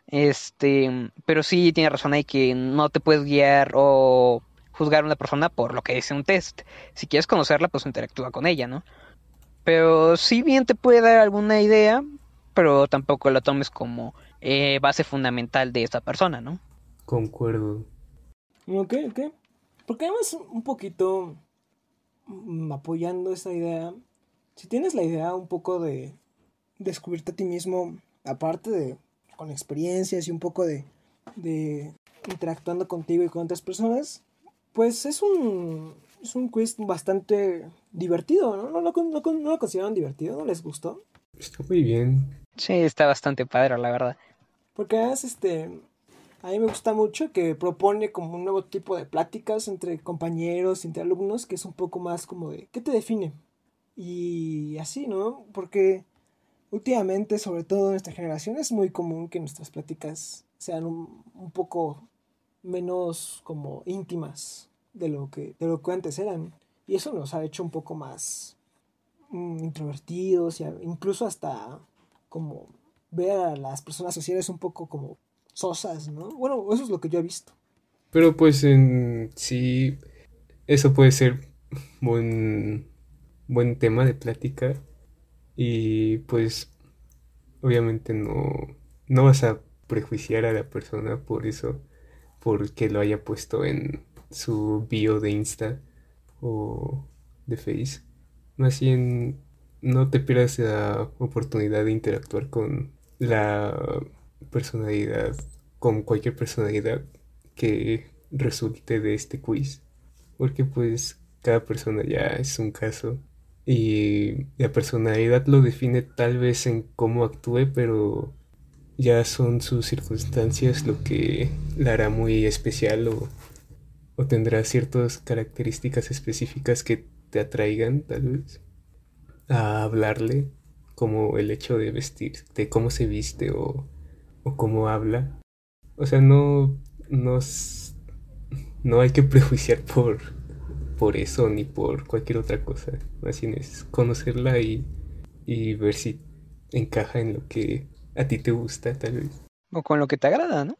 Este, pero sí tiene razón ahí que no te puedes guiar o juzgar a una persona por lo que dice un test. Si quieres conocerla, pues interactúa con ella, ¿no? Pero si bien te puede dar alguna idea, pero tampoco lo tomes como eh, base fundamental de esta persona, ¿no? Concuerdo. Ok, ok. Porque además un poquito mm, apoyando esta idea, si tienes la idea un poco de descubrirte a ti mismo, aparte de con experiencias y un poco de, de interactuando contigo y con otras personas, pues es un, es un quiz bastante divertido, ¿no? ¿No, no, no, no lo consideran divertido? ¿No les gustó? Está muy bien. Sí, está bastante padre, la verdad. Porque además, este, a mí me gusta mucho que propone como un nuevo tipo de pláticas entre compañeros, entre alumnos, que es un poco más como de, ¿qué te define? Y así, ¿no? Porque últimamente, sobre todo en nuestra generación, es muy común que nuestras pláticas sean un, poco menos como íntimas de lo que, de lo que antes eran. Y eso nos ha hecho un poco más mm, introvertidos, y incluso hasta como ver a las personas sociales un poco como sosas, ¿no? Bueno, eso es lo que yo he visto. Pero pues en sí, eso puede ser buen, buen tema de plática. Y pues obviamente no, no vas a prejuiciar a la persona por eso, porque lo haya puesto en su bio de Insta o de Face. Más bien, no te pierdas la oportunidad de interactuar con la personalidad, con cualquier personalidad que resulte de este quiz. Porque pues cada persona ya es un caso. Y la personalidad lo define tal vez en cómo actúe, pero ya son sus circunstancias lo que la hará muy especial o, o tendrá ciertas características específicas que te atraigan tal vez a hablarle, como el hecho de vestir, de cómo se viste o, o cómo habla. O sea, no, no, no hay que prejuiciar por, por eso ni por cualquier otra cosa. Más bien es conocerla y, y ver si encaja en lo que a ti te gusta, tal vez. O con lo que te agrada, ¿no?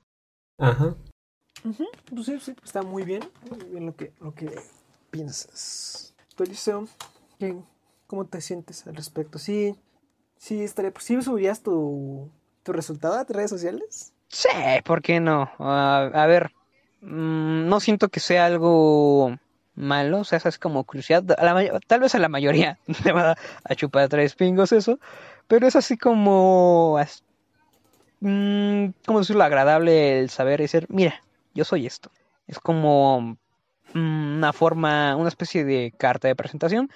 Ajá. Pues sí, sí, está muy bien. Muy bien lo que, lo que piensas. Eliseo, ¿cómo te sientes al respecto? Sí, sí, estaría, ¿sí subirías tu, tu resultado a tus redes sociales? Sí, ¿por qué no? A ver, mm, no siento que sea algo malo, o sea, es como crucial. tal vez a la mayoría le va a chupar tres pingos eso, pero es así como mmm, ¿cómo decirlo? Agradable el saber decir, mira, yo soy esto. Es como mm, una forma, una especie de carta de presentación,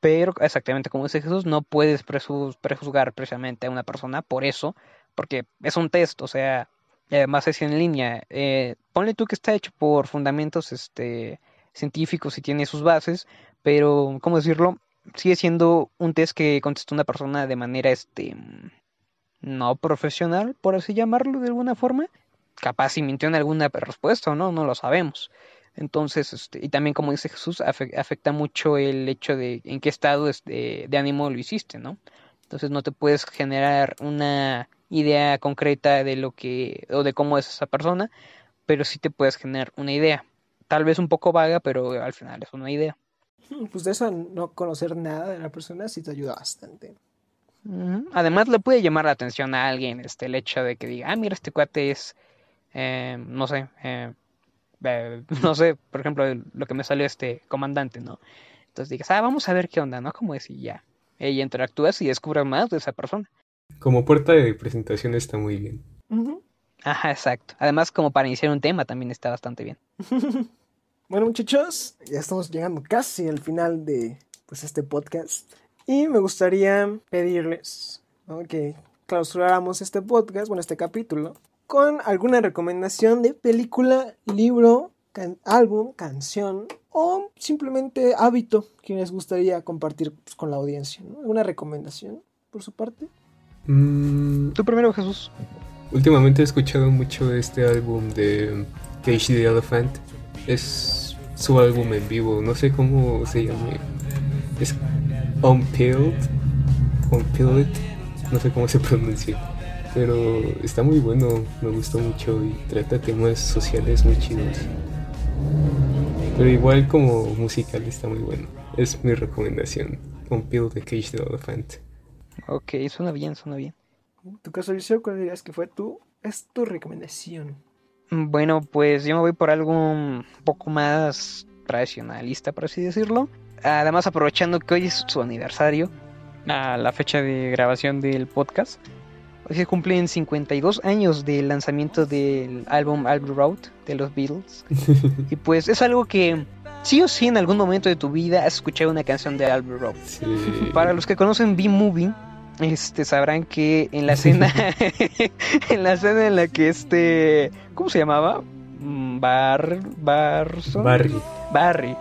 pero exactamente como dice Jesús, no puedes prejuzgar precisamente a una persona por eso, porque es un test, o sea, además es en línea. Eh, ponle tú que está hecho por fundamentos este, científicos y tiene sus bases, pero, ¿cómo decirlo? Sigue siendo un test que contestó una persona de manera, este, no profesional, por así llamarlo de alguna forma. Capaz si mintió en alguna respuesta o no, no lo sabemos. Entonces, este, y también como dice Jesús, afecta mucho el hecho de en qué estado de, de ánimo lo hiciste, ¿no? Entonces no te puedes generar una idea concreta de lo que o de cómo es esa persona, pero sí te puedes generar una idea. Tal vez un poco vaga, pero al final es una idea. Pues de eso no conocer nada de la persona sí te ayuda bastante. Además le puede llamar la atención a alguien este, el hecho de que diga, ah, mira, este cuate es, eh, no sé, eh, eh, no sé, por ejemplo, lo que me salió este comandante, ¿no? Entonces digas, ah, vamos a ver qué onda, ¿no? Como decir, ya. Ella interactúas y descubre más de esa persona. Como puerta de presentación está muy bien. Ajá, exacto. Además, como para iniciar un tema también está bastante bien. bueno, muchachos, ya estamos llegando casi al final de pues este podcast. Y me gustaría pedirles que clausuráramos este podcast, bueno, este capítulo, con alguna recomendación de película, libro, álbum, canción o simplemente hábito que les gustaría compartir pues, con la audiencia. ¿no? ¿Alguna recomendación por su parte? Mm, Tú primero, Jesús. Últimamente he escuchado mucho este álbum de Cage the Elephant. Es su álbum en vivo, no sé cómo se llama. Es Unpeeled, Unpeeled, no sé cómo se pronuncia, pero está muy bueno, me gustó mucho y trata temas sociales muy chidos. Pero igual como musical está muy bueno, es mi recomendación, Unpeeled de Cage the Elephant. Ok, suena bien, suena bien. En tu caso, Liceo, ¿cuál dirías que fue tu, es tu recomendación? Bueno, pues yo me voy por algo un poco más tradicionalista, por así decirlo. Además, aprovechando que hoy es su aniversario, a la fecha de grabación del podcast, hoy se cumplen 52 años del lanzamiento del álbum Abbey Road de los Beatles. y pues es algo que sí o sí en algún momento de tu vida has escuchado una canción de Abbey Road. Sí. Para los que conocen B-Movie, este sabrán que en la escena en la escena en la que este ¿cómo se llamaba? Mm, Bar Barson? Barry. Barry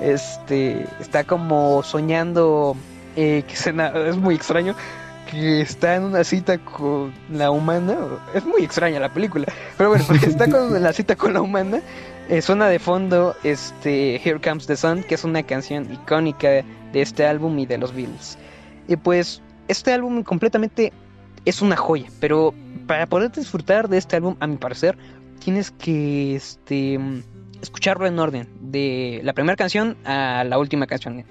este está como soñando eh, que se es muy extraño que está en una cita con la humana es muy extraña la película pero bueno está con la cita con la humana eh, suena de fondo este Here Comes the Sun que es una canción icónica de este álbum y de los Beatles y pues este álbum completamente es una joya, pero para poder disfrutar de este álbum, a mi parecer, tienes que este, escucharlo en orden, de la primera canción a la última canción.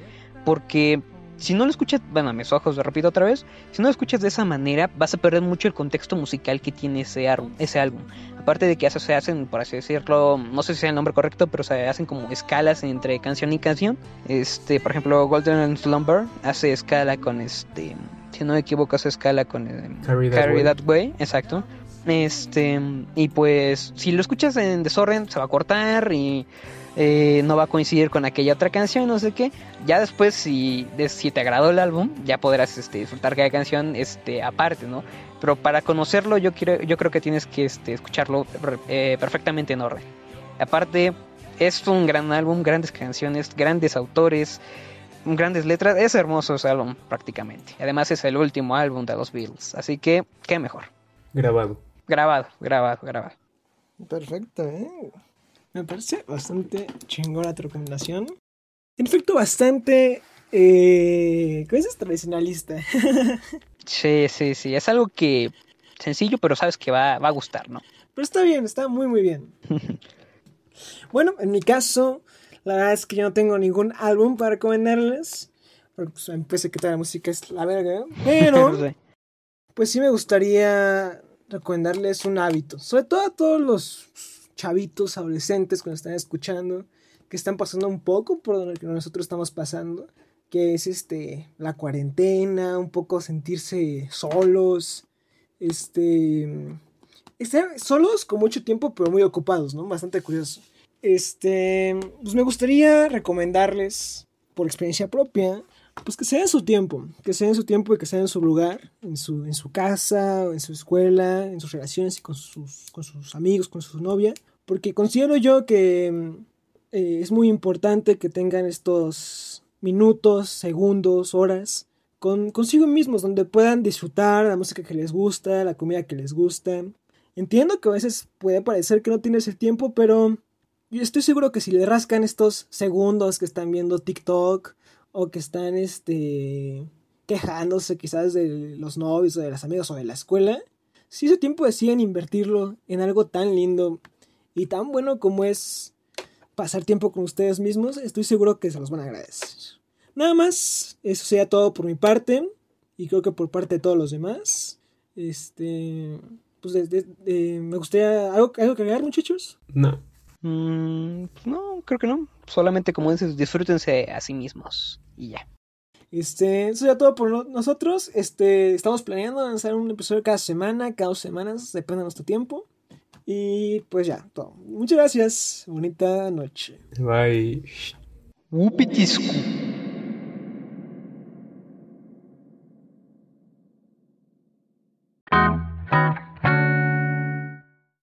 Porque si no lo escuchas, bueno, a mis ojos, lo repito otra vez, si no lo escuchas de esa manera, vas a perder mucho el contexto musical que tiene ese, álbum- ese álbum. Aparte de que eso se hacen, por así decirlo, no sé si sea el nombre correcto, pero se hacen como escalas entre canción y canción. Este, por ejemplo, Golden Slumber hace escala con este, si no me equivoco, hace escala con eh, Carry That Carry Way. That Way, exacto. Este, y pues si lo escuchas en desorden, se va a cortar y eh, no va a coincidir con aquella otra canción, no sé qué. Ya después, si, de- si te agradó el álbum, ya podrás este, disfrutar cada canción este, aparte, ¿no? Pero para conocerlo, yo, quiero, yo creo que tienes que este, escucharlo eh, perfectamente en orden. Aparte, es un gran álbum, grandes canciones, grandes autores, grandes letras. Es hermoso ese álbum, prácticamente. Además, es el último álbum de los Beatles. Así que, qué mejor. Grabado. Grabado, grabado, grabado. Perfecto, ¿eh? Me parece bastante chingona tu recomendación. En efecto, bastante. Eh, ¿Cómo dices? Tradicionalista. Sí, sí, sí. Es algo que sencillo, pero sabes que va, va a gustar, ¿no? Pero está bien, está muy, muy bien. bueno, en mi caso, la verdad es que yo no tengo ningún álbum para recomendarles. Porque pues, empecé que toda la música es la verga. Pero. Sí. Pues sí me gustaría recomendarles un hábito, sobre todo a todos los chavitos, adolescentes que nos están escuchando, que están pasando un poco por lo que nosotros estamos pasando, que es este la cuarentena, un poco sentirse solos, este estar solos con mucho tiempo pero muy ocupados, ¿no? Bastante curioso. Este, pues me gustaría recomendarles por experiencia propia pues que se den su tiempo, que se den su tiempo y que se den su lugar, en su, en su casa, en su escuela, en sus relaciones y con sus, con sus amigos, con su novia, porque considero yo que mm, eh, es muy importante que tengan estos minutos, segundos, horas con, consigo mismos, donde puedan disfrutar la música que les gusta, la comida que les gusta. Entiendo que a veces puede parecer que no tienes el tiempo, pero yo estoy seguro que si le rascan estos segundos que están viendo TikTok, o que están este quejándose quizás de los novios o de las amigas o de la escuela, si ese tiempo deciden invertirlo en algo tan lindo y tan bueno como es pasar tiempo con ustedes mismos, estoy seguro que se los van a agradecer. Nada más, eso sería todo por mi parte y creo que por parte de todos los demás. Este, pues de- de- de- me gustaría algo, algo que agregar, muchachos. No. Mm, no, creo que no. Solamente, como dices, disfrútense a sí mismos. Y ya. Este, eso ya todo por no- nosotros. Este, estamos planeando lanzar un episodio cada semana, cada dos semanas, depende de nuestro tiempo. Y pues ya, todo. Muchas gracias. Bonita noche. Bye. Upitiscu.